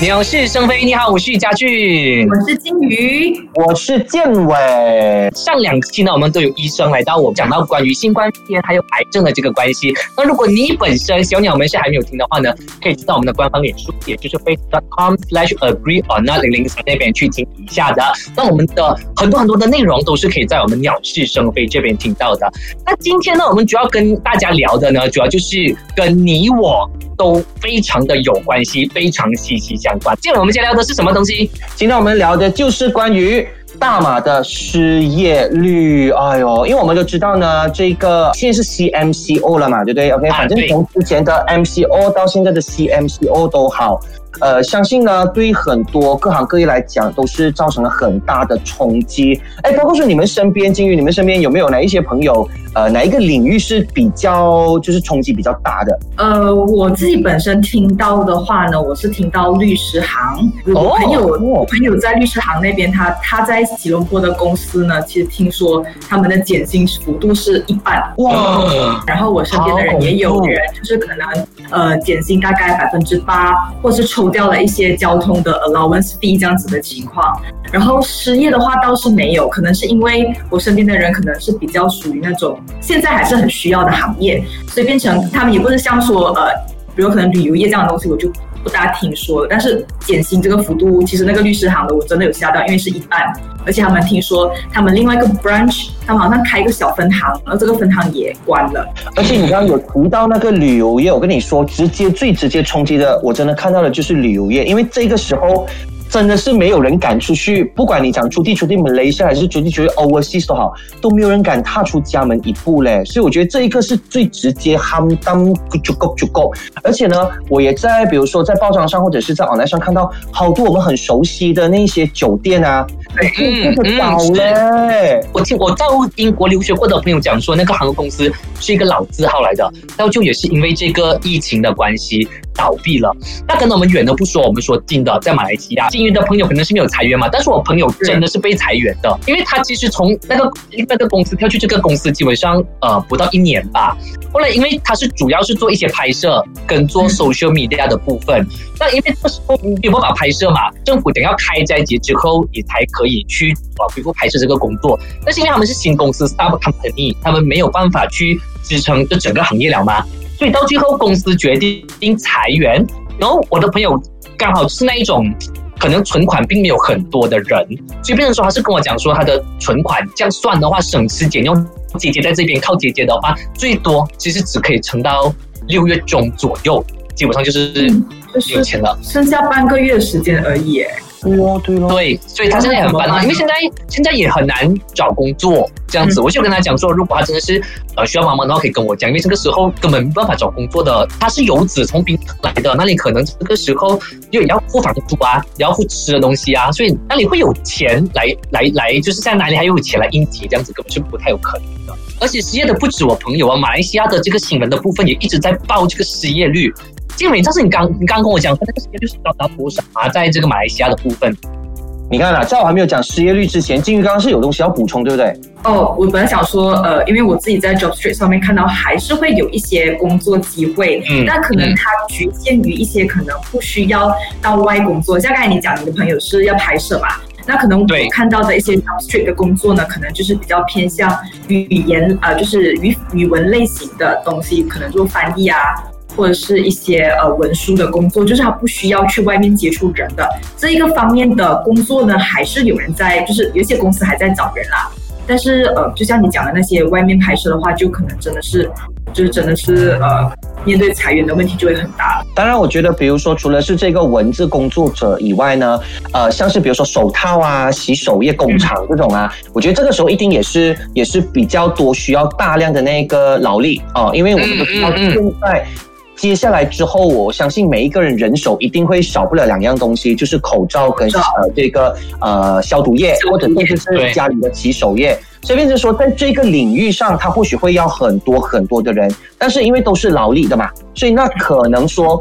鸟是生非，你好，我是嘉俊。我是金鱼，我是建伟。上两期呢，我们都有医生来到我讲到关于新冠肺炎还有癌症的这个关系。那如果你本身小鸟们是还没有听的话呢，可以知道我们的官方脸书，也就是 facebook.com/slash/agree or not 零零三那边去听一下的。那我们的很多很多的内容都是可以在我们鸟是生非这边听到的。那今天呢，我们主要跟大家聊的呢，主要就是跟你我都非常的有关系，非常息息相关。今天我们今天聊的是什么东西？今天我们聊的就是关于大马的失业率。哎呦，因为我们都知道呢，这个现在是 CMCO 了嘛，对不对？OK，啊反正对从之前的 MCO 到现在的 CMCO 都好。呃，相信呢，对于很多各行各业来讲，都是造成了很大的冲击。哎，包括说你们身边，金鱼，你们身边有没有哪一些朋友，呃，哪一个领域是比较就是冲击比较大的？呃，我自己本身听到的话呢，我是听到律师行，我朋友、哦我朋友在律师行那边，他他在吉隆坡的公司呢，其实听说他们的减薪幅度是一半。哇，然后我身边的人也有人，就是可能呃减薪大概百分之八，或是抽掉了一些交通的 allowance fee 这样子的情况。然后失业的话倒是没有，可能是因为我身边的人可能是比较属于那种现在还是很需要的行业，所以变成他们也不是像说呃，比如可能旅游业这样的东西，我就大家听说了。但是减薪这个幅度，其实那个律师行的我真的有吓到，因为是一半，而且他们听说他们另外一个 branch，他们好像开一个小分行，然后这个分行也关了。而且你刚刚有提到那个旅游业，我跟你说，直接最直接冲击的，我真的看到的就是旅游业，因为这个时候真的是没有人敢出去，不管你讲出地出地 Malaysia 还是出地出地 overseas 都好，都没有人敢踏出家门一步嘞。所以我觉得这一个是最直接 ham 当足够足够。而且呢，我也在比如说在报章上或者是在 online 上看到好多我们很熟悉的那些酒店啊，对这个倒嗯嘞。我听我到英国留学过的朋友讲说，那个航空公司是一个老字号来的，然后就也是因为这个疫情的关系倒闭了。那可能我们远的不说，我们说近的，在马来西亚，幸运的朋友可能是没有裁员嘛，但是我朋友真的是被裁员的，因为他其实从那个那个公司跳去这个公司，基本上呃不到一年吧。后来因为他是主要是做一些拍摄跟做 social media 的部分，那因为这时候没有办法拍摄嘛，政府等要开斋节之后，你才可以去啊恢复拍摄这个工作。但是因为他们是新公司 start company，他们没有办法去支撑这整个行业了嘛，所以到最后公司决定裁员。然后我的朋友刚好是那一种。可能存款并没有很多的人，所以变成说他是跟我讲说他的存款这样算的话，省吃俭用，姐姐在这边靠姐姐的话，最多其实只可以撑到六月中左右，基本上就是没有钱了。剩下半个月时间而已耶。对咯对咯。对，所以他现在也很烦恼，因为现在现在也很难找工作这样子。我就跟他讲说，如果他真的是呃需要帮忙的话，可以跟我讲，因为这个时候根本没办法找工作的。他是游子从冰城来的，那你可能这个时候又也要付房租啊，也要付吃的东西啊，所以那里会有钱来来来，就是在哪里还有钱来应急，这样子根本是不太有可能的。而且失业的不止我朋友啊，马来西亚的这个新闻的部分也一直在报这个失业率。建伟，上次你刚你刚刚跟我讲说那个时间就是高达多少啊？在这个马来西亚的部分。你看啊，在我还没有讲失业率之前，金鱼刚刚是有东西要补充，对不对？哦，我本来想说，呃，因为我自己在 Job Street 上面看到，还是会有一些工作机会，嗯但可能它局限于一些可能不需要到外工作。像刚才你讲，你的朋友是要拍摄嘛？那可能我看到的一些 Job Street 的工作呢，可能就是比较偏向语言，呃，就是语语文类型的东西，可能做翻译啊，或者是一些呃文书的工作，就是他不需要去外面接触人的这一个方面的工作呢，还是有人在，就是有些公司还在找人啦。但是呃，就像你讲的那些外面拍摄的话，就可能真的是，就是真的是呃，面对裁员的问题就会很大。当然，我觉得，比如说，除了是这个文字工作者以外呢，呃，像是比如说手套啊、洗手液工厂这种啊，我觉得这个时候一定也是也是比较多需要大量的那个劳力哦、因为我们都知道嗯嗯嗯现在。接下来之后，我相信每一个人人手一定会少不了两样东西，就是口罩跟罩。呃这个呃消毒液，或者甚至对。是家里的洗手液。所以变成说，在这个领域上，他或许会要很多很多的人，但是因为都是劳力的嘛，所以那可能说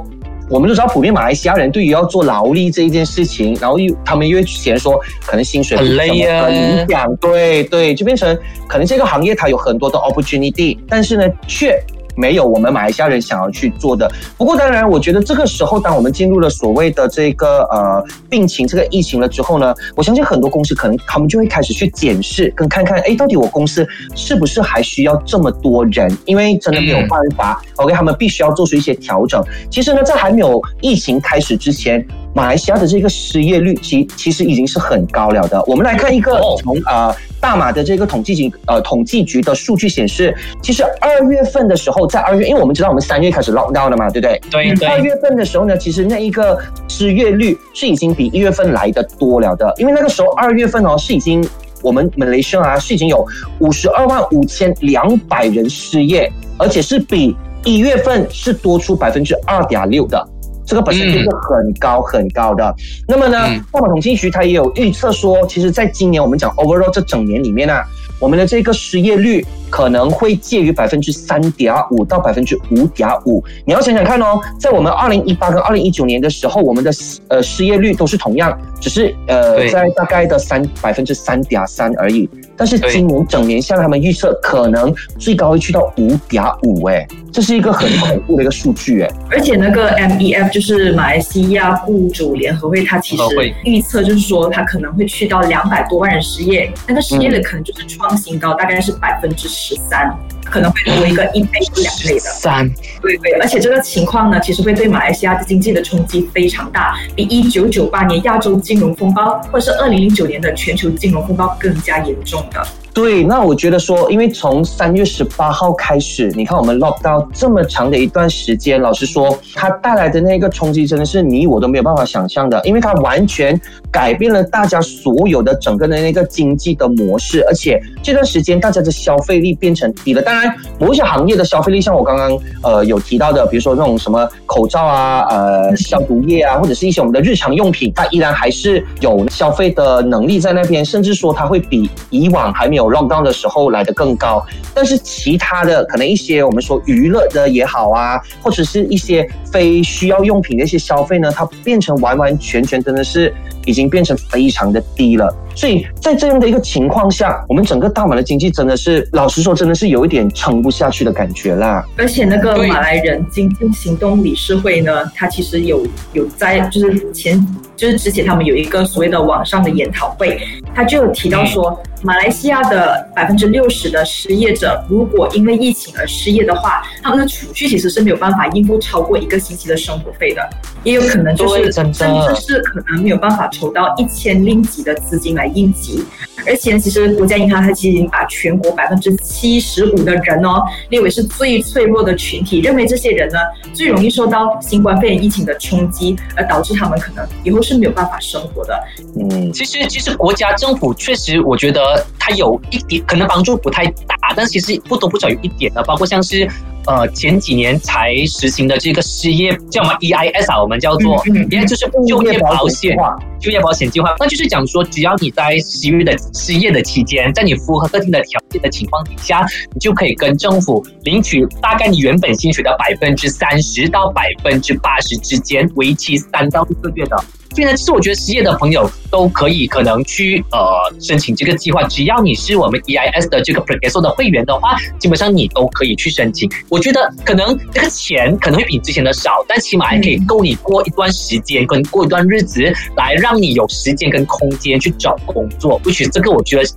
我们都知道，普遍马来西亚人对于要做劳力这一件事情，然后又他们又会嫌说可能薪水很累啊。很影响，对对，就变成可能这个行业它有很多的 opportunity，但是呢，却没有我们马来西亚人想要去做的。不过当然，我觉得这个时候，当我们进入了所谓的这个呃病情、这个疫情了之后呢，我相信很多公司可能他们就会开始去检视跟看看，哎，到底我公司是不是还需要这么多人？因为真的没有办法、o k 他们必须要做出一些调整。其实呢，在还没有疫情开始之前，马来西亚的这个失业率其其实已经是很高了的。我们来看一个哦从呃大马的这个统计局呃统计局的数据显示，其实二月份的时候，在二月，因为我们知道我们三月开始 lock down 了嘛，对不对？对对，二月份的时候呢，其实那一个失业率是已经比一月份来的多了的，因为那个时候二月份哦是已经我们马来西亚啊是已经有五十二万五千两百人失业，而且是比一月份是多出百分之二点六的。这个本身就是很高很高的。那么呢嗯，大马统计局它也有预测说，其实在今年我们讲 overall 这整年里面啊，我们的这个失业率可能会介于百分之三点五到百分之五点五。你要想想看哦，在我们二零一八跟二零一九年的时候，我们的呃失业率都是同样，只是呃在大概的三百分之三点三而已。但是今年整年下来，他们预测可能最高会去到五点五，哎，这是一个很恐怖的一个数据，哎。而且那个 MEF 就是马来西亚雇主联合会，它其实预测就是说，它可能会去到两百多万人失业，那个失业的可能就是创新高，大概是百分之十三，可能会多一个一倍或两倍的。三，对对，而且这个情况呢，其实会对马来西亚的经济的冲击非常大，比一九九八年亚洲金融风暴或者是二零零九年的全球金融风暴更加严重的。对，那我觉得说，因为从三月十八号开始，你看我们 lock 到这么长的一段时间，老实说，它带来的那个冲击真的是你我都没有办法想象的，因为它完全改变了大家所有的整个的那个经济的模式，而且这段时间大家的消费力变成低了。当然，某一些行业的消费力，像我刚刚呃有提到的，比如说那种什么口罩啊、呃消毒液啊，或者是一些我们的日常用品，它依然还是有消费的能力在那边，甚至说它会比以往还没有 lock down 的时候来的更高。但是其他的可能一些我们说娱乐的也好啊，或者是一些非需要用品的一些消费呢，它变成完完全全真的是已经变成非常的低了。所以在这样的一个情况下，我们整个大马的经济真的是，老实说，真的是有一点撑不下去的感觉啦。而且那个马来人经济行动理事会呢，它其实有有在就是前就是之前他们有一个所谓的网上的研讨会，他就有提到说，马来西亚的百分之六十的失业者，如果因为疫情而失业的话，他们的储蓄其实是没有办法应付超过一个星期的生活费的，也有可能就是甚至是可能没有办法筹到一千令吉的资金来应急。而且呢，其实国家银行它其实已经把全国百分之七十五的人哦列为是最脆弱的群体，认为这些人呢最容易受到新冠肺炎疫情的冲击，而导致他们可能以后是没有办法生活的。嗯，其实，其实国家政府确实，我觉得它有一点可能帮助不太大，但其实不多不少有一点的，包括像是呃前几年才实行的这个失业叫什么 EIS 啊，我们叫做嗯嗯 EIS 就是就业保险就业保险计划，那就是讲说，只要你在失业的失业的期间，在你符合特定的条件的情况底下，你就可以跟政府领取大概你原本薪水的百分之三十到百分之八十之间，为期三到六个月的。所以呢，其实我觉得失业的朋友都可以可能去呃申请这个计划，只要你是我们 EIS 的这个 Progresso 的会员的话，基本上你都可以去申请。我觉得可能这个钱可能会比之前的少，但起码还可以够你过一段时间跟过一段日子，来让你有时间跟空间去找工作。或许这个我觉得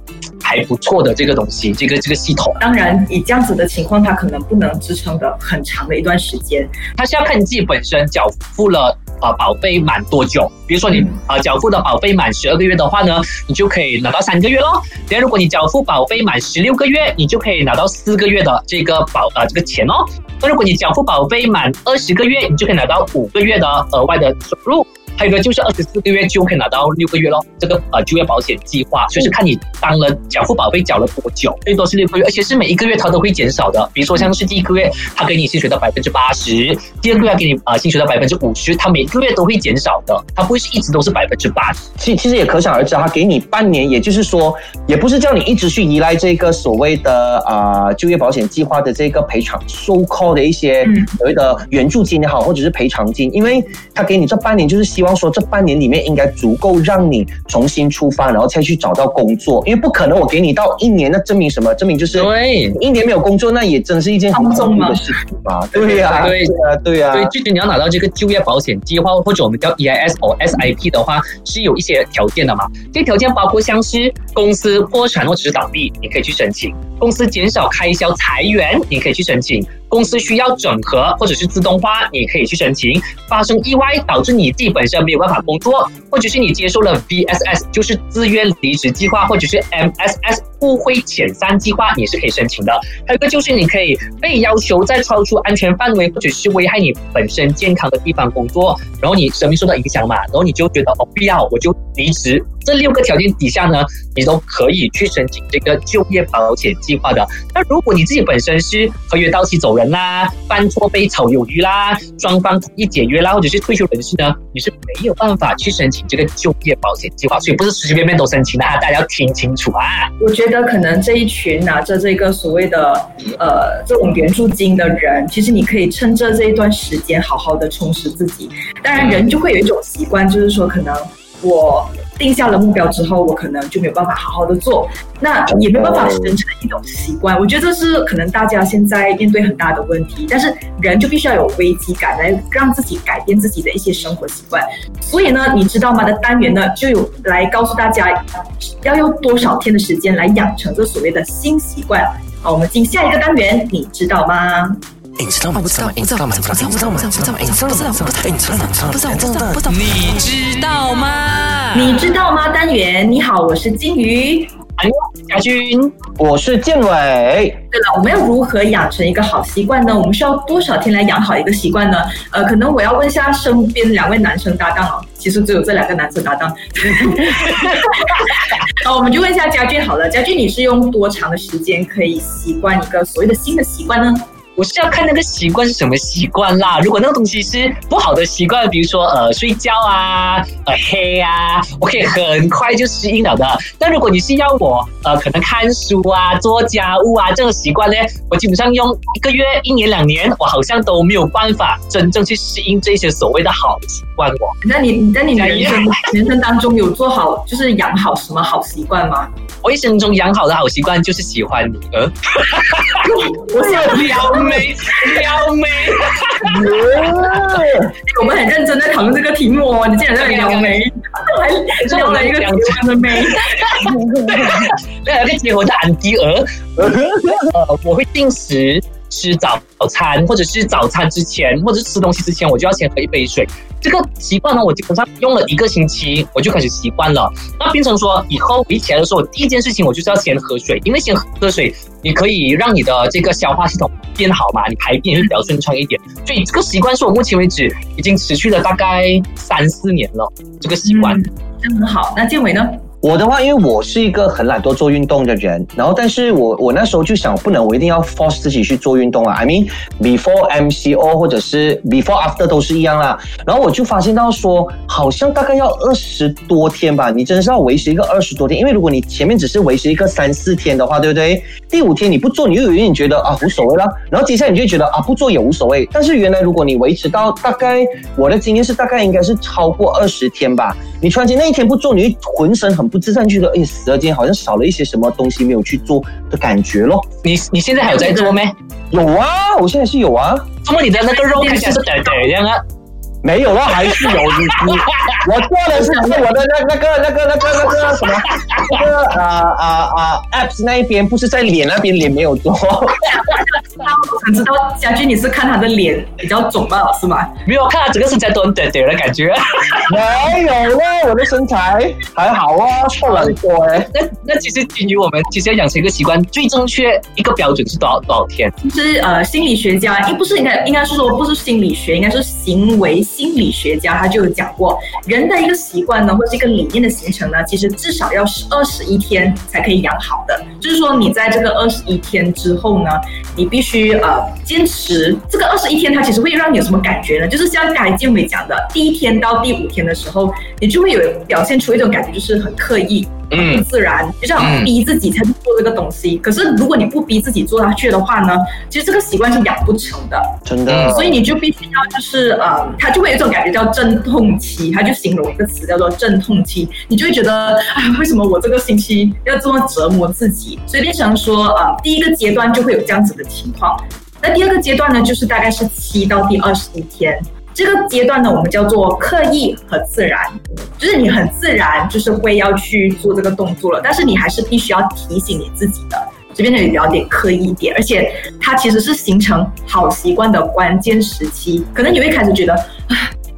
还不错的这个东西，这个这个系统。当然，以这样子的情况，它可能不能支撑的很长的一段时间。它是要看你自己本身缴付了呃保费满多久。比如说你嗯呃缴付的保费满十二个月的话呢，你就可以拿到三个月咯。然后如果你缴付保费满十六个月，你就可以拿到四个月的这个保呃这个钱哦。那如果你缴付保费满二十个月，你就可以拿到五个月的额外的收入。还有一个就是二十四个月就可以拿到六个月咯，这个呃就业保险计划，所以是看你当了缴付保费缴了多久，最多是六个月，而且是每一个月它都会减少的。比如说像是第一个月，他给你薪水到百分之八十，第二个月给你啊薪水到百分之五十，它每个月都会减少的，它不会是一直都是百分之八十。其其实也可想而知，他给你半年，也就是说，也不是叫你一直去依赖这个所谓的啊、就业保险计划的这个赔偿 so call 的一些嗯所谓的援助金也好，或者是赔偿金，因为他给你这半年，就是希望说这半年里面应该足够让你重新出发，然后再去找到工作，因为不可能我给你到一年，那证明什么？证明就是对。一年没有工作，那也真是一件很放纵吗恐怖的事情嘛。对呀、对对呀、对呀、对，具体你要拿到这个就业保险计划，或者我们叫 EIS 或 SIP 的话，是有一些条件的嘛。这些条件包括像是公司破产或者是倒闭，你可以去申请；公司减少开销裁员，你可以去申请；公司需要整合或者是自动化，你可以去申请；发生意外导致你自己本身没有办法工作，或者是你接受了 VSS，就是自愿离职计划，或者是 MSS 互惠遣散计划，你是可以申请的。还有一个就是你可以被要求在超出安全范围或者是危害你本身健康的地方工作，然后你生命受到影响嘛，然后你就觉得哦必要我就离职。这六个条件底下呢，你都可以去申请这个就业保险计划的。那如果你自己本身是合约到期走人啦、犯错被炒鱿鱼啦、双方同意解约啦，或者是退休人士呢，你是没有办法去申请这个就业保险计划，所以不是随随便便都申请的啊，大家要听清楚啊。我觉得得可能这一群拿着这个所谓的呃这种援助金的人，其实你可以趁着这一段时间好好的充实自己。当然，人就会有一种习惯，就是说可能我定下了目标之后，我可能就没有办法好好的做，那也没有办法形成一种习惯。我觉得这是可能大家现在面对很大的问题，但是人就必须要有危机感，来让自己改变自己的一些生活习惯。所以呢，你知道吗？的单元呢就有来告诉大家要用多少天的时间来养成这所谓的新习惯。好，我们进下一个单元，你知道吗？你知道吗？不知道吗？你知道吗？不知道吗？不知道吗？不知道吗？你知道吗？不知道吗？你知道吗？不知道吗？不知道吗？不知道吗？不知道？你知道吗？你知道吗？单元，你好，我是金鱼。家军，我是建伟。对了，我们要如何养成一个好习惯呢？我们需要多少天来养好一个习惯呢？呃，可能我要问一下身边两位男生搭档哦，其实只有这两个男生搭档。好，我们就问一下家俊好了，家俊你是用多长的时间可以习惯一个所谓的新的习惯呢？我是要看那个习惯是什么习惯啦。如果那个东西是不好的习惯，比如说呃睡觉啊、呃黑啊，我可以很快就适应了的。但如果你是要我呃可能看书啊、做家务啊这个习惯呢，我基本上用一个月、一年、两年，我好像都没有办法真正去适应这些所谓的好习惯哦。那你你在你的人生 人生当中有做好就是养好什么好习惯吗？我一生中养好的好习惯就是喜欢你，呃，我想撩妹，撩妹。我们很认真在讨论这个题目哦，你竟然在撩妹，还撩了一个喜欢的妹。那有个结婚的安迪儿，呃，我会定时吃早餐，或者是早餐之前，或者是吃东西之前，我就要先喝一杯水。这个习惯呢，我基本上用了一个星期，我就开始习惯了。那变成说，以后我一起来的时候，我第一件事情我就是要先喝水，因为先喝水，你可以让你的这个消化系统变好嘛，你排便也比较顺畅一点。所以这个习惯是我目前为止已经持续了大概三四年了，这个习惯。嗯，很好。那建伟呢？我的话，因为我是一个很懒惰做运动的人，然后但是我我那时候就想，不能我一定要 force 自己去做运动啊。I mean before MCO 或者是 before after 都是一样啦。然后我就发现到说，好像大概要二十多天吧，你真的是要维持一个二十多天，因为如果你前面只是维持一个三四天的话，对不对？第五天你不做，你又有点觉得啊无所谓啦，然后接下来你就觉得啊不做也无所谓。但是原来如果你维持到大概我的经验是大概应该是超过二十天吧，你突然间那一天不做，你浑身很不自在，觉得哎死了，今天好像少了一些什么东西没有去做的感觉咯。你你现在还有在做吗？有啊，我现在是有啊，那么你的那个肉看起来是对对这样啊？没有了还是有你你 我做的是是我的那那个那个那个那个什么那个啊啊啊 apps 那一边，不是在脸那边，脸没有做。我想知道家俊你是看他的脸比较肿吧，是吗？没有看他整个身材都很点点的感觉。没有啦，我的身材还好啊，瘦了很多哎。那那其实基于我们其实要养成一个习惯，最正确一个标准是多少多少天？其实呃，心理学家，应不是应该应该是说不是心理学，应该是行为心理学家，他就有讲过，人的一个习惯呢，或是一个理念的形成呢，其实至少要是二十一天才可以养好的。就是说，你在这个二十一天之后呢，你必须呃坚持这个二十一天，它其实会让你有什么感觉呢？就是像刚才建伟讲的，第一天到第五天的时候，你就会有表现出一种感觉，就是很刻意。嗯不自然，就像逼自己才去做这个东西。可是如果你不逼自己做下去的话呢，其实这个习惯是养不成的。真的，所以你就必须要就是呃，它就会有一种感觉叫阵痛期，它就形容一个词叫做阵痛期，你就会觉得啊，为什么我这个星期要这么折磨自己？所以变成说呃，第一个阶段就会有这样子的情况。那第二个阶段呢，就是大概是七到第二十一天。这个阶段呢，我们叫做刻意和自然，就是你很自然就是会要去做这个动作了，但是你还是必须要提醒你自己的，这边呢有点刻意一点，而且它其实是形成好习惯的关键时期。可能你会开始觉得，啊，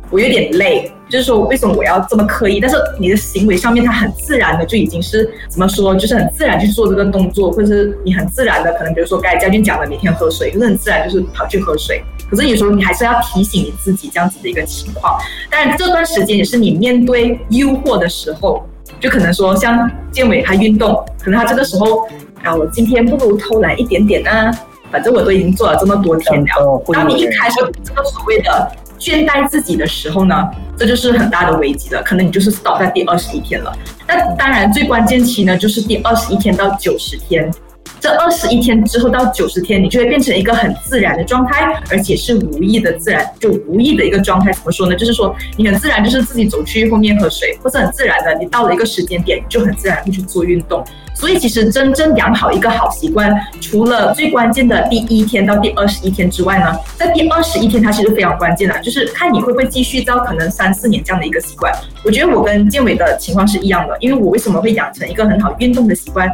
我有点累，就是说为什么我要这么刻意？但是你的行为上面它很自然的就已经是怎么说，就是很自然去做这个动作，或者是你很自然的可能比如说刚才嘉俊讲的每天喝水，就是很自然就是跑去喝水。可是有时候你还是要提醒你自己这样子的一个情况。当然这段时间也是你面对诱惑的时候，就可能说像建伟他运动，可能他这个时候啊，我今天不如偷懒一点点啊，反正我都已经做了这么多天了。当你一开始这个所谓的倦怠自己的时候呢，这就是很大的危机了，可能你就是 stop 在第二十一天了。那当然最关键期呢，就是第二十一天到九十天。这二十一天之后到九十天，你就会变成一个很自然的状态，而且是无意的自然，就无意的一个状态。怎么说呢？就是说你很自然，就是自己走去后面喝水，或是很自然的，你到了一个时间点，就很自然会去做运动。所以其实真正养好一个好习惯，除了最关键的第一天到第二十一天之外呢，在第二十一天它其实非常关键的，就是看你会不会继续到可能三四年这样的一个习惯。我觉得我跟建伟的情况是一样的，因为我为什么会养成一个很好运动的习惯？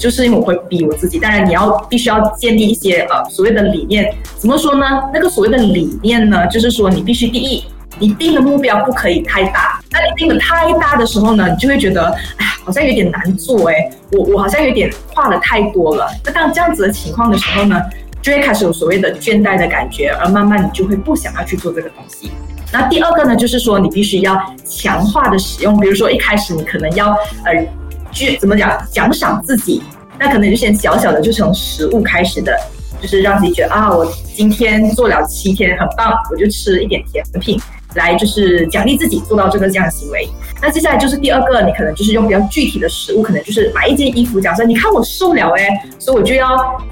就是因为我会逼我自己，当然你要必须要建立一些呃所谓的理念，怎么说呢？那个所谓的理念呢，就是说你必须第一，你定的目标不可以太大。那你定的太大的时候呢，你就会觉得，哎呀，好像有点难做哎，我我好像有点跨的太多了。那当这样子的情况的时候呢，就会开始有所谓的倦怠的感觉，而慢慢你就会不想要去做这个东西。那第二个呢，就是说你必须要强化的使用，比如说一开始你可能要呃。去怎么讲奖赏自己？那可能就先小小的就从食物开始的，就是让自己觉得啊，我今天做了七天很棒，我就吃一点甜品来就是奖励自己做到这个这样的行为。那接下来就是第二个，你可能就是用比较具体的食物，可能就是买一件衣服，假设你看我瘦了哎，所以我就要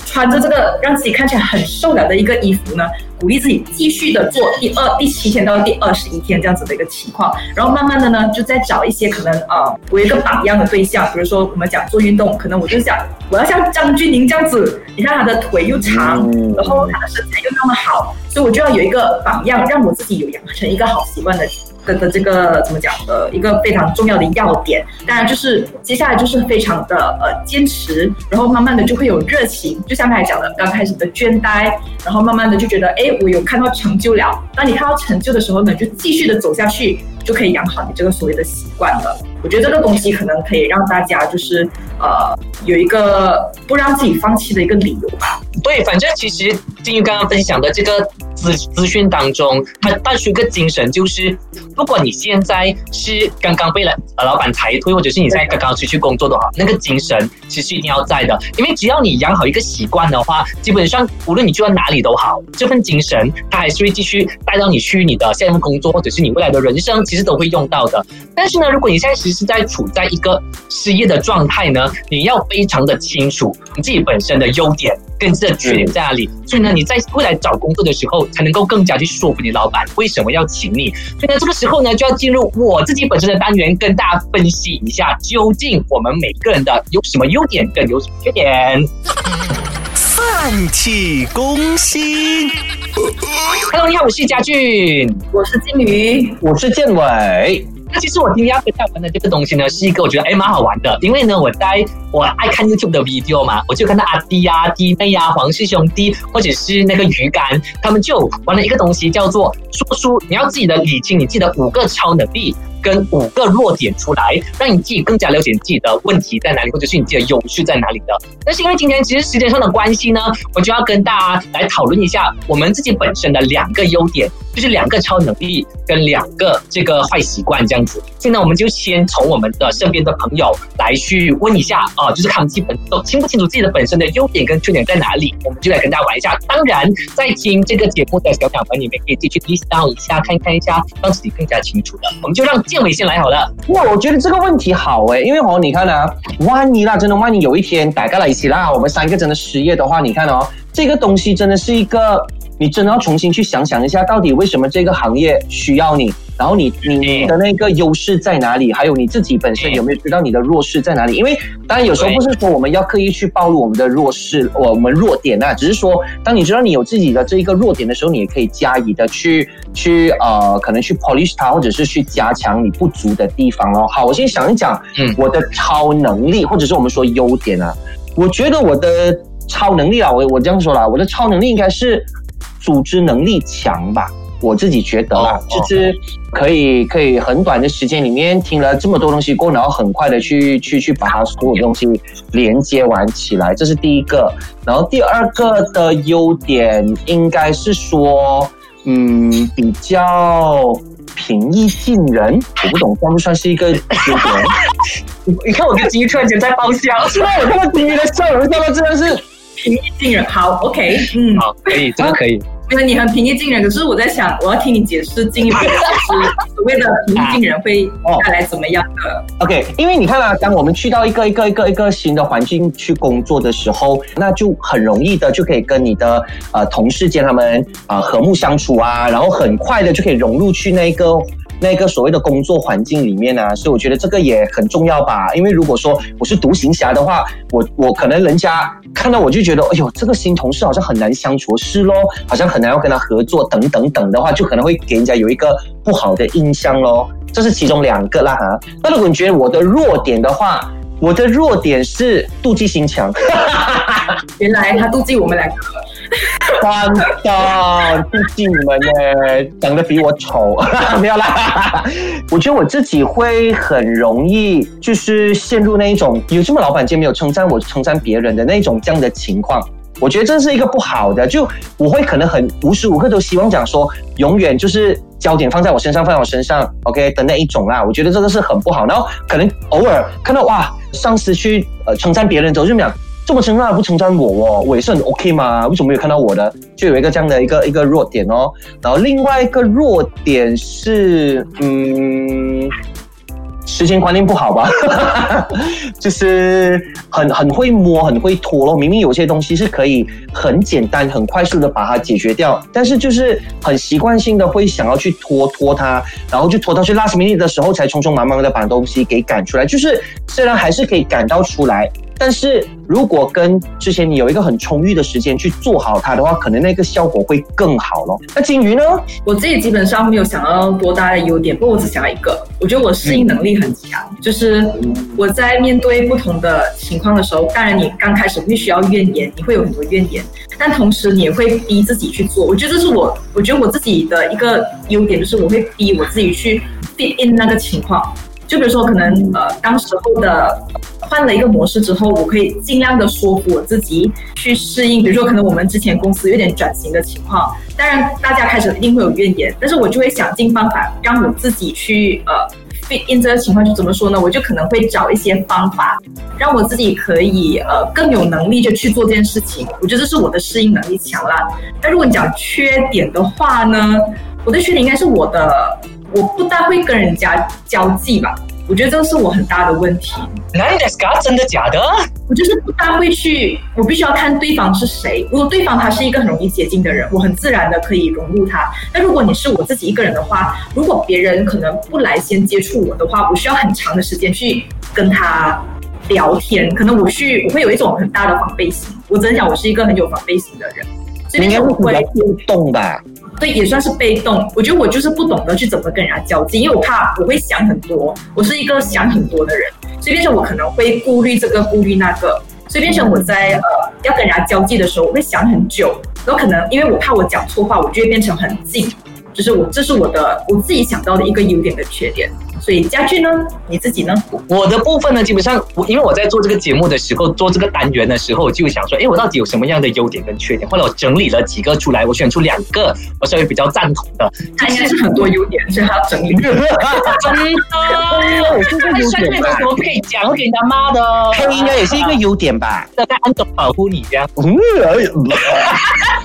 穿着这个让自己看起来很瘦了的一个衣服呢。鼓励自己继续的做第二、第七天到第二十一天这样子的一个情况，然后慢慢的呢，就再找一些可能呃，我有一个榜样的对象，比如说我们讲做运动，可能我就想我要像张钧宁这样子，你看他的腿又长，然后他的身材又那么好，所以我就要有一个榜样，让我自己有养成一个好习惯的。的的这个怎么讲的一个非常重要的要点，当然就是接下来就是非常的呃坚持，然后慢慢的就会有热情，就像刚才讲的，刚开始的倦怠，然后慢慢的就觉得哎，我有看到成就了。当你看到成就的时候呢，就继续的走下去，就可以养好你这个所谓的习惯了。我觉得这个东西可能可以让大家就是呃有一个不让自己放弃的一个理由吧。对，反正其实金鱼刚刚分享的这个资资讯当中，它带出一个精神，就是如果你现在是刚刚被了呃老板裁退，或者是你现在刚刚出去工作的话，那个精神其实一定要在的，因为只要你养好一个习惯的话，基本上无论你去到哪里都好，这份精神它还是会继续带到你去你的下一份工作，或者是你未来的人生，其实都会用到的。但是呢，如果你现在其实是在处在一个失业的状态呢，你要非常的清楚你自己本身的优点跟自己的缺点在哪里，所以呢，你在未来找工作的时候，才能够更加去说服你老板为什么要请你。所以呢，这个时候呢，就要进入我自己本身的单元，跟大家分析一下，究竟我们每个人的有什么优点，跟有什么缺点。泛起攻心。Hello，你好，我是嘉俊。我是金鱼，我是建伟，那其实我今天要跟大家玩的这个东西呢，是一个我觉得哎蛮好玩的，因为呢我在我爱看 YouTube 的 video 嘛，我就看到阿弟啊、弟妹啊、黄氏兄弟，或者是那个鱼竿，他们就玩了一个东西叫做说书，你要自己的理清你自己的五个超能力。跟五个弱点出来，让你自己更加了解自己的问题在哪里，或者是你自己的优势在哪里的。但是因为今天其实时间上的关系呢，我就要跟大家来讨论一下我们自己本身的两个优点，就是两个超能力跟两个这个坏习惯这样子。现在我们就先从我们的身边的朋友来去问一下啊，就是他们基本都清不清楚自己的本身的优点跟缺点在哪里，我们就来跟大家玩一下。当然，在听这个节目的小伙伴，你们可以自己去 list down 一下，看看一下，让自己更加清楚的。我们就让。建伟先来好了，哇，我觉得这个问题好哎，因为哦，你看啊，万一啦，真的万一有一天大家来一起啦，我们三个真的失业的话，你看哦，这个东西真的是一个。你真的要重新去想想一下，到底为什么这个行业需要你？然后你你的那个优势在哪里？还有你自己本身有没有知道你的弱势在哪里？因为当然有时候不是说我们要刻意去暴露我们的弱势，我们弱点啊，只是说当你知道你有自己的这一个弱点的时候，你也可以加以的去去呃，可能去 polish 它，或者是去加强你不足的地方哦。好，我先想一讲，嗯，我的超能力，或者是我们说优点啊，我觉得我的超能力啊，我我这样说啦，我的超能力应该是。组织能力强吧，我自己觉得啦，就是可以可以很短的时间里面听了这么多东西过，然后很快的去去去把它所有东西连接完起来，这是第一个。然后第二个的优点应该是说，嗯，比较平易近人。我不懂算不算是一个优点？你看我跟金鱼突然间在爆笑，是吧？我看到金鱼的笑容，笑到真的是平易近人。好，OK，嗯，好，可以，这个可以。因为你很平易近人，可是我在想，我要听你解释进一步，就是所谓的平易近人会带来怎么样的？OK，因为你看啊，当我们去到一个一个一个一个新的环境去工作的时候，那就很容易的就可以跟你的呃同事间他们啊和睦相处啊，然后很快的就可以融入去那个。那个所谓的工作环境里面呢，所以我觉得这个也很重要吧。因为如果说我是独行侠的话，我我可能人家看到我就觉得，哎呦，这个新同事好像很难相处，是咯，好像很难要跟他合作，等等等的话，就可能会给人家有一个不好的印象咯。这是其中两个啦哈。那如果你觉得我的弱点的话，我的弱点是妒忌心强。原来他妒忌我们两个。真的，妒忌你们呢，长得比我丑，没有啦。我觉得我自己会很容易，就是陷入那一种有这么老板今天没有称赞我，称赞别人的那种这样的情况。我觉得这是一个不好的，就我会可能很无时无刻都希望讲说，永远就是焦点放在我身上，放在我身上，OK 的那一种啦。我觉得这个是很不好。然后可能偶尔看到哇，上司去呃称赞别人之后，就讲。这么称赞不称赞我哦，我也是很 OK 嘛？为什么没有看到我的？就有一个这样的一个一个弱点哦。然后另外一个弱点是，嗯，时间观念不好吧？就是很很会摸，很会拖咯。明明有些东西是可以很简单、很快速的把它解决掉，但是就是很习惯性的会想要去拖拖它，然后就拖到去 last minute 的时候才匆匆忙忙的把东西给赶出来。就是虽然还是可以赶到出来。但是如果跟之前你有一个很充裕的时间去做好它的话，可能那个效果会更好咯。那金鱼呢？我自己基本上没有想要多大的优点，不过我只想要一个。我觉得我适应能力很强，就是我在面对不同的情况的时候，当然你刚开始会需要怨言，你会有很多怨言，但同时你也会逼自己去做。我觉得这是我，我觉得我自己的一个优点，就是我会逼我自己去 fit in 那个情况。就比如说，可能呃，当时候的换了一个模式之后，我可以尽量的说服我自己去适应。比如说，可能我们之前公司有点转型的情况，当然大家开始一定会有怨言，但是我就会想尽办法让我自己去呃 fit in 这个情况。就怎么说呢？我就可能会找一些方法，让我自己可以呃更有能力就去做这件事情。我觉得这是我的适应能力强啦。那如果你讲缺点的话呢，我的缺点应该是我的。我不大会跟人家交际吧，我觉得这个是我很大的问题。哪里的 scar？真的假的？我就是不大会去，我必须要看对方是谁。如果对方他是一个很容易接近的人，我很自然的可以融入他。那如果你是我自己一个人的话，如果别人可能不来先接触我的话，我需要很长的时间去跟他聊天，可能我去我会有一种很大的防备心。我只能讲，我是一个很有防备心的人。应该会比较互动吧。对，也算是被动。我觉得我就是不懂得去怎么跟人家交际，因为我怕我会想很多，我是一个想很多的人，所以变成我可能会顾虑这个顾虑那个，所以变成我在呃要跟人家交际的时候，我会想很久，然后可能因为我怕我讲错话，我就会变成很近，就是我这是我的我自己想到的一个优点跟缺点。所以家具呢？你自己呢？我的部分呢，基本上我因为我在做这个节目的时候，做这个单元的时候，我就想说，哎，我到底有什么样的优点跟缺点？后来我整理了几个出来，我选出两个我稍微比较赞同的。他应该是很多优点，所以他要整理。真的，我是个优点吧？什么不可以讲？会给人家骂的。他应该也是一个优点吧？在暗中保护你这样。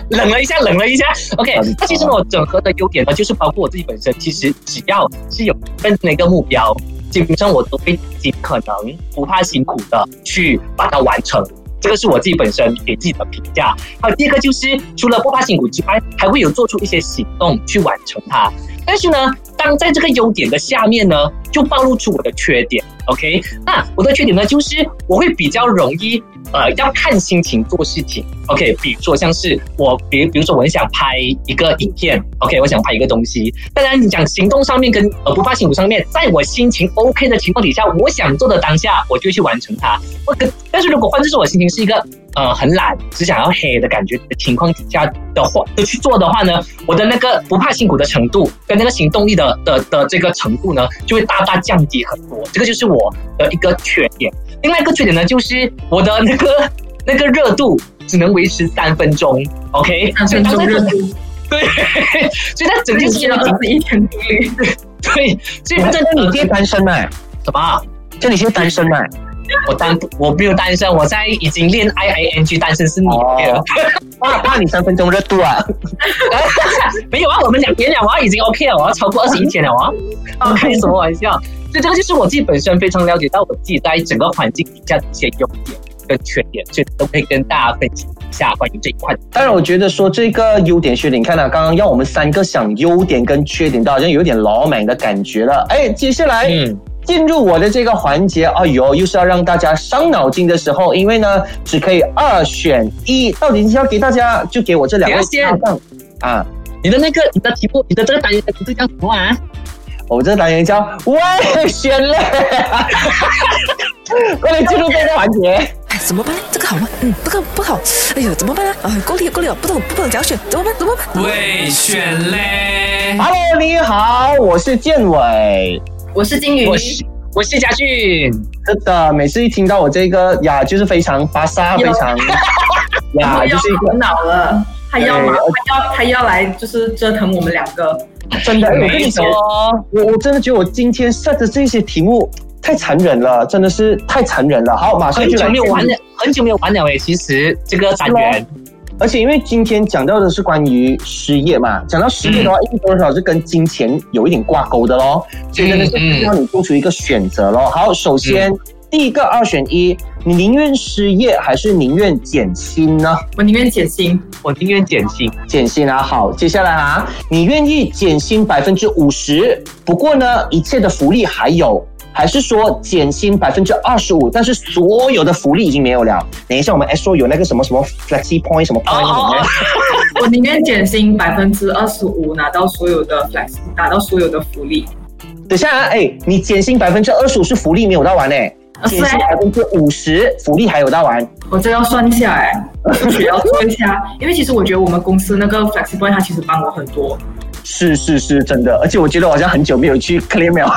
冷了一下，冷了一下。OK，那其实呢，我整合的优点呢，就是包括我自己本身，其实只要是有跟那个目标，基本上我都会尽可能不怕辛苦的去把它完成。这个是我自己本身给自己的评价。还有第二个就是，除了不怕辛苦之外，还会有做出一些行动去完成它。但是呢，当在这个优点的下面呢，就暴露出我的缺点。OK，那我的缺点呢，就是我会比较容易。呃，要看心情做事情。OK，比如说像是我，比比如说我很想拍一个影片，OK，我想拍一个东西。当然，你讲行动上面跟呃不怕辛苦上面，在我心情 OK 的情况底下，我想做的当下，我就去完成它。我可，但是如果换作是我心情是一个呃很懒，只想要黑的感觉的情况底下的话，就去做的话呢，我的那个不怕辛苦的程度跟那个行动力的的的这个程度呢，就会大大降低很多。这个就是我的一个缺点。另外一个缺点呢，就是我的那个那个热度只能维持三分钟，OK，三分钟热度，对，所以它整件事情要自己一天努力，对，所以这你现在单身呢？什么？就你现在单身吗？我单我没有单身，我在已经恋爱 I N G 单身是你，怕怕你三分钟热度啊？没有啊，我们两年了，我已经 OK 了，我要超过二十一天了啊！开什么玩笑？所以这个就是我自己本身非常了解到我自己在整个环境底下的一些优点跟缺点，所以都可以跟大家分享一下关于这一块。当然，我觉得说这个优点缺点，你看到刚刚要我们三个想优点跟缺点，都好像有点老美的感觉了。哎，接下来进入我的这个环节，哎呦，又是要让大家伤脑筋的时候，因为呢只可以二选一，到底是要给大家就给我这两个选项啊？你的那个你的题目，你的这个单元名字叫什么啊？我们这个单元叫“外选嘞”，快点进入这个环节。哎，怎么办？这个好吗？嗯，这个不好。哎呦，怎么办呢？啊，够力，够力了，不懂，不懂，怎么选？怎么办？怎么办？未选嘞。Hello，你好，我是建伟，我是金鱼，我是我是嘉俊。是的，每次一听到我这个呀，就是非常巴萨，非常 呀，就是一个恼了。他要吗？他要他要来，就是折腾我们两个。真的，我跟你说，我我真的觉得我今天设的这些题目太残忍了，真的是太残忍了。好，马上就来。很久没有玩了，很久没有玩了诶。其实这个单元，而且因为今天讲到的是关于失业嘛，讲到失业的话，一定多少是跟金钱有一点挂钩的咯，所以真的是需要你做出一个选择咯。好，首先。第一个二选一，你宁愿失业还是宁愿减薪呢？我宁愿减薪，我宁愿减薪，减薪啊！好，接下来啊，你愿意减薪百分之五十，不过呢，一切的福利还有，还是说减薪百分之二十五，但是所有的福利已经没有了？等一下，我们 S 说有那个什么什么 flexi point 什么 point？我宁愿减薪百分之二十五，拿到所有的 flex，拿到所有的福利。等下啊，哎，你减薪百分之二十五是福利没有到完呢？减薪百分之五十，福利还有到完。我这要算一下哎，需要做一下，因为其实我觉得我们公司那个 flexi point 它其实帮我很多。是是是，真的，而且我觉得我好像很久没有去 claim 了。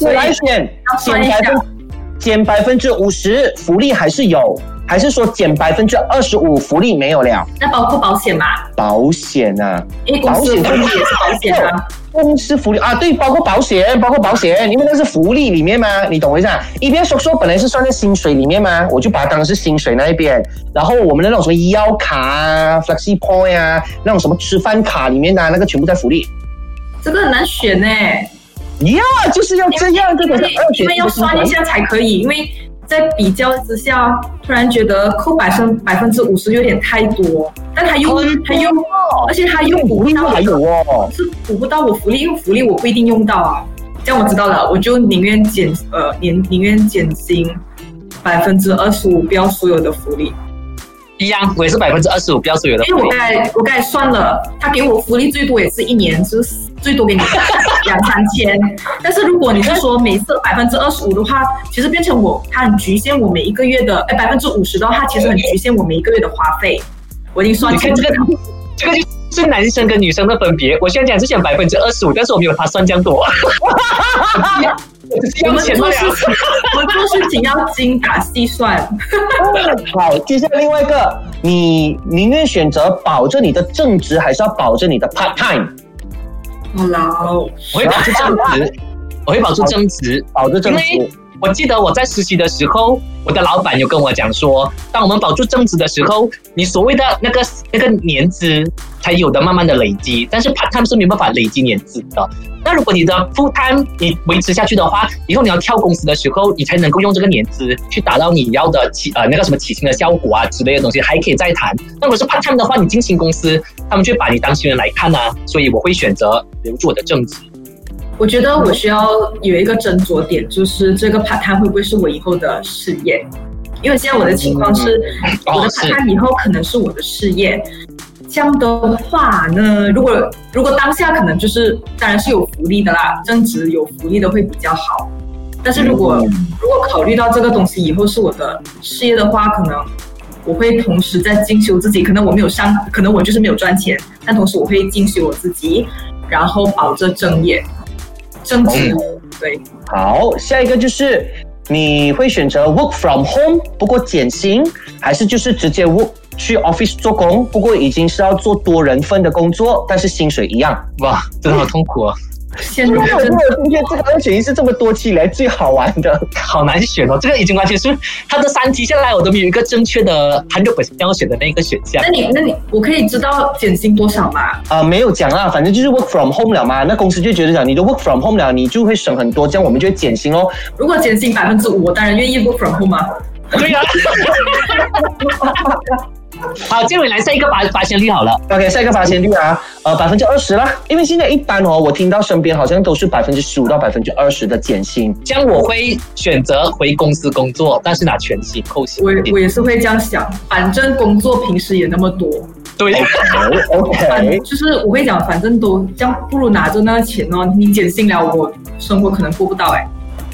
来减减百分减百分之五十，福利还是有，还是说减百分之二十五，福利没有了？那包括保险吗？保险啊，因为公司福利也是保险啊。公司福利啊，对，包括保险，包括保险，因为那是福利里面嘛，你懂我意思啊？一边说说本来是算在薪水里面嘛，我就把它当成是薪水那一边，然后我们的那种什么医药卡啊、flexi point 啊，那种什么吃饭卡里面的那个全部在福利。这个很难选呢。呀，就是要这样，这个是因为要算一下才可以，因为。在比较之下，突然觉得扣百分百分之五十有点太多，但他又他又，而且他又补不到还有哦，是补不到我福利，因为福利我不一定用到啊。这样我知道了，我就宁愿减呃宁宁愿减薪百分之二十五，不要所有的福利。一样，我也是百分之二十五，不要所有的因为我刚才我刚才算了，他给我福利最多也是一年，就是最多给你两三千。但是如果你是说每次百分之二十五的话，其实变成我，它很局限我每一个月的，哎，百分之五十的话，它其实很局限我每一个月的花费。我已经算清楚你看这个，这个就是男生跟女生的分别。我现在讲是讲百分之二十五，但是我没有他算这样多。我们做事情，我们做事情要精打细算。好，接下来另外一个，你宁愿选择保证你的正职，还是要保证你的 part time？好啦，我会保持正直，我会保持正直，保持正因职为。我记得我在实习的时候，我的老板有跟我讲说，当我们保住正职的时候，你所谓的那个那个年资才有的慢慢的累积，但是 part time 是没办法累积年资的。那如果你的 full time 你维持下去的话，以后你要跳公司的时候，你才能够用这个年资去达到你要的起呃那个什么起薪的效果啊之类的东西，还可以再谈。那如果是 part time 的话，你进新公司，他们就把你当新人来看啊，所以我会选择留住我的正职。我觉得我需要有一个斟酌点，就是这个 part time 会不会是我以后的事业？因为现在我的情况是，我的 part time 以后可能是我的事业。这样的话呢，如果如果当下可能就是，当然是有福利的啦，正职有福利的会比较好。但是如果、如果考虑到这个东西以后是我的事业的话，可能我会同时在进修自己。可能我没有上，可能我就是没有赚钱，但同时我会进修我自己，然后保着正业。正职，对，好，下一个就是你会选择 work from home，不过减薪，还是就是直接 work 去 office 做工，不过已经是要做多人份的工作，但是薪水一样。哇，真的好痛苦啊！现在我觉真的得今天这个二选一是这么多期以来最好玩的。好难选哦，这个已经完全是它的三题下来，我都没有一个正确的 hundred percent 要选的那个选项那。你那你我可以知道减薪多少吗？啊、没有讲啊，反正就是 work from home 了嘛。那公司就觉得讲你都 work from home 了，你就会省很多，这样我们就会减薪哦。如果减薪百分之五，我当然愿意 work from home 啊。对呀、好，这位来下一个发发现率好了。OK，下一个发现率啊，呃，百分之二十啦。因为现在一般哦，我听到身边好像都是百分之十五到百分之二十的减薪。这样我会选择回公司工作，但是拿全薪扣薪。我我也是会这样想，反正工作平时也那么多，对，反 OK，就是我会讲，反正都这样，不如拿着那个钱哦，你减薪了，我生活可能过不到哎。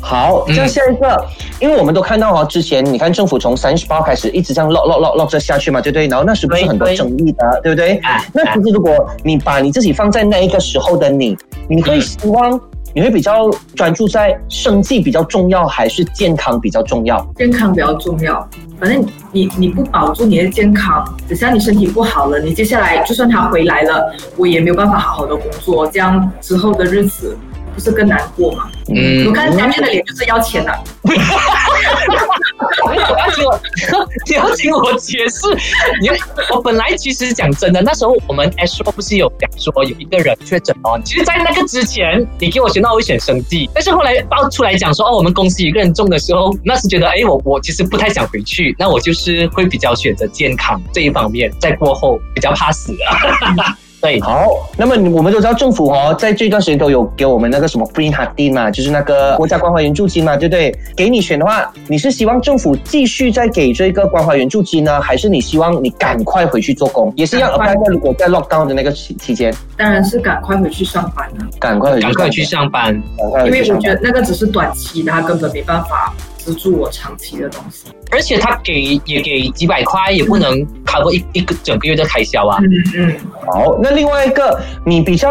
好，这下一个，因为我们都看到哦，之前你看政府从三十八开始一直这样 lock lock lock lock 着下去嘛，对不对？然后那时不是很多争议的，对不对？啊那其实如果你把你自己放在那一个时候的你，你会希望你会比较专注在生计比较重要，还是健康比较重要？健康比较重要，反正你你不保住你的健康，只要你身体不好了，你接下来就算他回来了，我也没有办法好好的工作，这样之后的日子不是更难过吗？嗯我看下面的脸就是要钱的、你要听我，你要听我解释。你我本来其实讲真的，那时候我们 S 说不是有讲说有一个人确诊哦。其实，在那个之前，你给我选到我会选生计，但是后来爆出来讲说哦，我们公司一个人中的时候，那是觉得哎，我我其实不太想回去，那我就是会比较选择健康这一方面，在过后比较怕死啊。对，好，那么我们都知道政府哦，在这段时间都有给我们那个什么 Green h a d i n 嘛，就是那个国家关怀援助金嘛，对不对？给你选的话，你是希望政府继续再给这个关怀援助金呢，还是你希望你赶快回去做工？也是要如果在 lockdown 的那个期期间，当然是赶快回去上班了、赶快回去，赶快去，上班。赶快因回去上班。为我觉得那个只是短期的，它根本没办法资助我长期的东西。而且他给也给几百块，也不能 cover 一一个整个月的开销啊。嗯嗯，好，那另外一个，你比较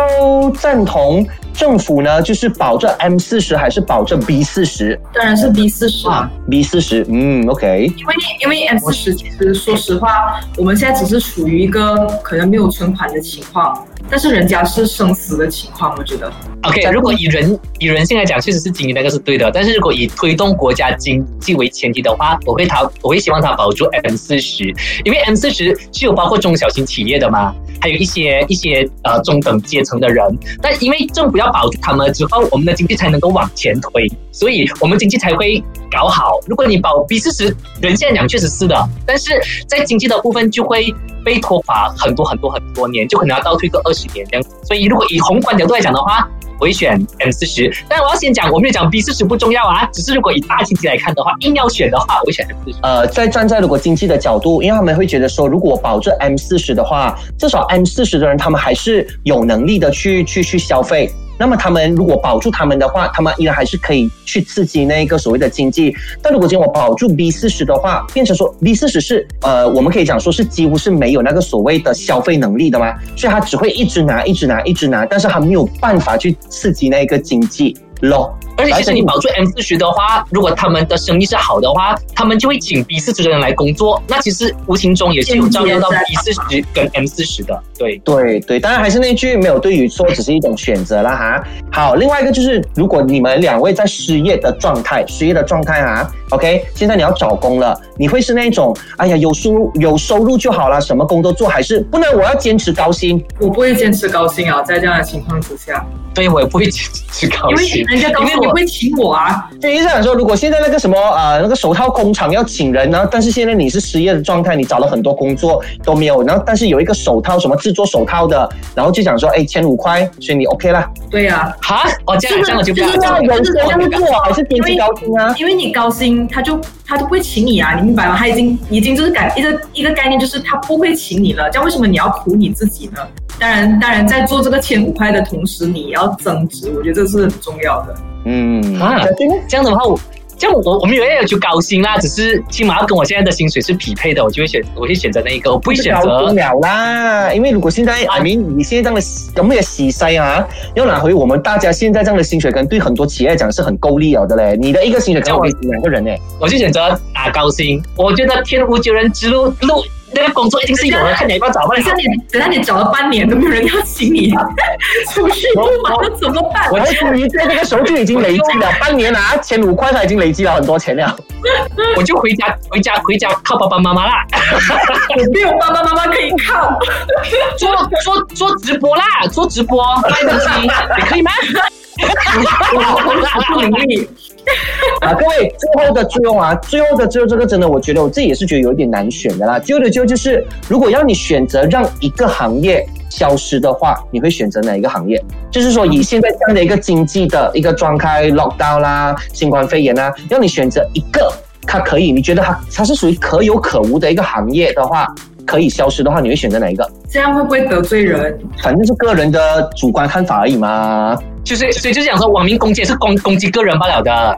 赞同政府呢，就是保证 M 四十还是保证 B 四十当然是 B 四十啊。？B 四十，嗯，OK，因为因为 M 四十其实说实话，我们现在只是处于一个可能没有存款的情况，但是人家是生死的情况，我觉得 OK，如果以人以人性来讲，确实是经济那个是对的。但是如果以推动国家经济为前提的话，我会他我会希望他保住 M 四十，因为 M 四十是有包括中小型企业的嘛，还有一些一些呃中等阶层的人。但因为政府要保住他们之后，我们的经济才能够往前推，所以我们经济才会搞好。如果你保 B 四十，人现在讲确实是的，但是在经济的部分就会被拖垮很多很多很多年，就可能要倒退个二十年这样。所以如果以宏观角度来讲的话，我会选 M 四十。但我要先讲，我没有讲 B 四十不重要啊，只是如果以大经济来看的话，硬要选的话，我会选 M 四十。呃，在站在如果经济的角度，因为他们会觉得说，如果保证 M 四十的话，至少 M 四十的人他们还是有能力的去去去消费。那么他们如果保住他们的话，他们依然还是可以去刺激那个所谓的经济。但如果今天我保住 B 四十的话，变成说 B 四十是呃，我们可以讲说是几乎是没有那个所谓的消费能力的嘛，所以他只会一直拿，一直拿，一直拿，但是他没有办法去刺激那个经济咯。而且其实你保住 M 四十的话，如果他们的生意是好的话，他们就会请 B 四十的人来工作，那其实无形中也是有照料到 B 四十跟 M 四十的。对对对，当然还是那句没有对与错，只是一种选择啦哈。好，另外一个就是，如果你们两位在失业的状态，失业的状态啊，OK，现在你要找工了，你会是那种哎呀有收入有收入就好了，什么工都做，还是不能我要坚持高薪？我不会坚持高薪啊，在这样的情况之下。对，我也不会坚持高薪，因为人家高薪你会请我啊。就意思想说，如果现在那个什么呃那个手套工厂要请人呢，但是现在你是失业的状态，你找了很多工作都没有，然后但是有一个手套什么制作手套的，然后就想说哎千五块，所以你 OK 了。对呀，哈，哦这样这样就就是这样，有这样做还是编辑高薪啊？因为你高薪，他就他就不会请你啊，你明白吗？他已经已经就是感一个一个概念，就是他不会请你了，这样为什么你要苦你自己呢？当然，当然，在做这个千五块的同时，你要增值，我觉得这是很重要的。嗯啊，这样的话，我这样我我们有也有就高薪啦，只是起码要跟我现在的薪水是匹配的，我就会选，我会选择那一个，我不会选择了啦。因为如果现在阿明，你现在这样的有没有洗筛啊？要拿回我们大家现在这样的薪水，可能对很多企业来讲是很够力了的嘞。你的一个薪水只可以两个人呢，我就选择打高薪。我觉得天无绝人之路路。那个工作一定是有人看你要不要找？等下你等下你找了半年都没有人要请你，出去不忙怎么办？我还属于在那个时候就已经累积了半年啊，千五块他已经累积了很多钱了。我就回家回家回家靠爸爸妈妈啦。我没有爸爸妈妈可以靠，做做做直播啦，做直播卖东西，你可以吗？不努力。啊，各位，最后的最后啊，最后的最后这个真的，我觉得我自己也是觉得有点难选的啦。最后的最后就是，如果要你选择让一个行业消失的话，你会选择哪一个行业？就是说，以现在这样的一个经济的一个状态，lockdown 啦，新冠肺炎啦，要你选择一个，它可以，你觉得它它是属于可有可无的一个行业的话，可以消失的话，你会选择哪一个？这样会不会得罪人？反正是个人的主观看法而已嘛。就是，所以就是讲说，网民攻击是攻攻击个人罢了的。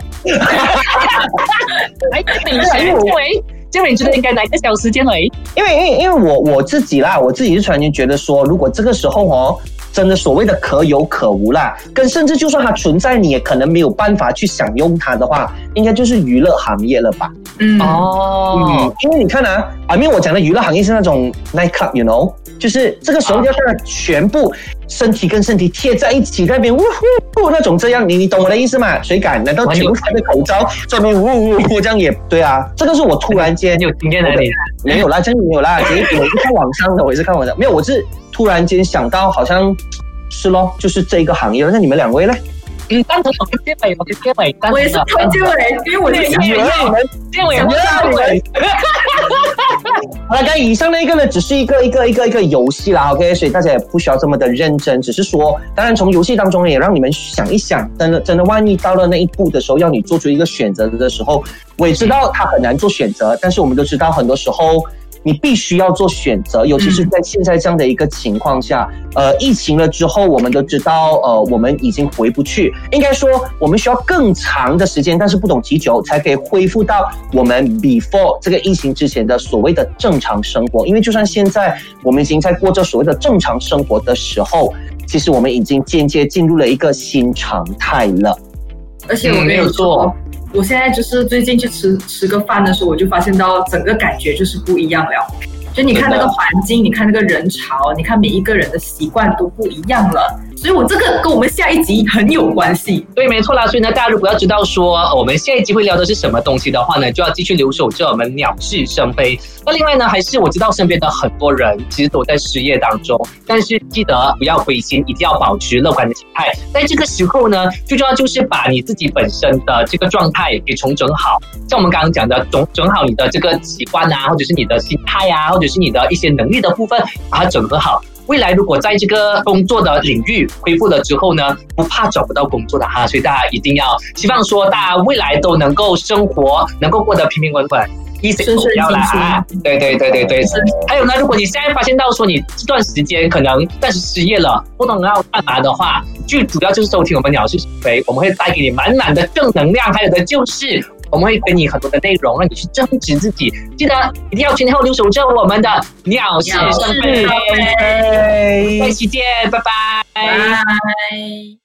哎，你认为，这位你觉得应该哪一个小时间嘞？因为，因为，因为我我自己啦，我自己是突然间觉得说，如果这个时候哦。真的所谓的可有可无啦，跟甚至就算它存在，你也可能没有办法去享用它的话，应该就是娱乐行业了吧？嗯哦，嗯，因为你看啊，啊，因为我讲的娱乐行业是那种 night club，you know，就是这个时候要让全部身体跟身体贴在一起，那边呜呼那种这样，你你懂我的意思吗？谁敢？难道全部戴着口罩这边呜呜呜这样也对啊？这个是我突然间有经验的，没有啦，真的没有啦，我我是看网上的，我也是看网上，没有，我是。突然间想到，好像是咯，就是这个行业。那你们两位呢？嗯，当成我跟建伟，我跟建伟，我也是推建伟，因为我是 建伟，建伟，建伟。好了，刚以上那个呢，只是一个一个一个一个游戏啦，OK，所以大家也不需要这么的认真，只是说，当然从游戏当中也让你们想一想，真的真的，万一到了那一步的时候，要你做出一个选择的时候，我也知道他很难做选择，但是我们都知道，很多时候。你必须要做选择，尤其是在现在这样的一个情况下，呃，疫情了之后，我们都知道，呃，我们已经回不去。应该说，我们需要更长的时间，但是不懂几久，才可以恢复到我们 before 这个疫情之前的所谓的正常生活。因为就算现在我们已经在过着所谓的正常生活的时候，其实我们已经间接进入了一个新常态了。而且我没有做。我现在就是最近去吃吃个饭的时候，我就发现到整个感觉就是不一样了。就你看那个环境，你看那个人潮，你看每一个人的习惯都不一样了。所以，我这个跟我们下一集很有关系。对，没错啦。所以呢，大家如果要知道说我们下一集会聊的是什么东西的话呢，就要继续留守着我们鸟是生非。那另外呢，还是我知道身边的很多人其实都在失业当中，但是记得不要灰心，一定要保持乐观的心态。在这个时候呢，最重要就是把你自己本身的这个状态给重整好。像我们刚刚讲的，整整好你的这个习惯啊，或者是你的心态啊，或者是你的一些能力的部分，把它整合好。未来如果在这个工作的领域恢复了之后呢，不怕找不到工作的哈，所以大家一定要希望说大家未来都能够生活，能够过得平平稳稳。一生顺顺要啦心心啊！对对对对对。还有呢，如果你现在发现到说你这段时间可能暂时失业了，不能要干嘛的话，最主要就是收听我们鸟是肥，我们会带给你满满的正能量，还有的就是我们会给你很多的内容，让你去增值自己。记得一定要今天后留守着我们的鸟是鸟是生飞，哎下期见，拜拜。拜。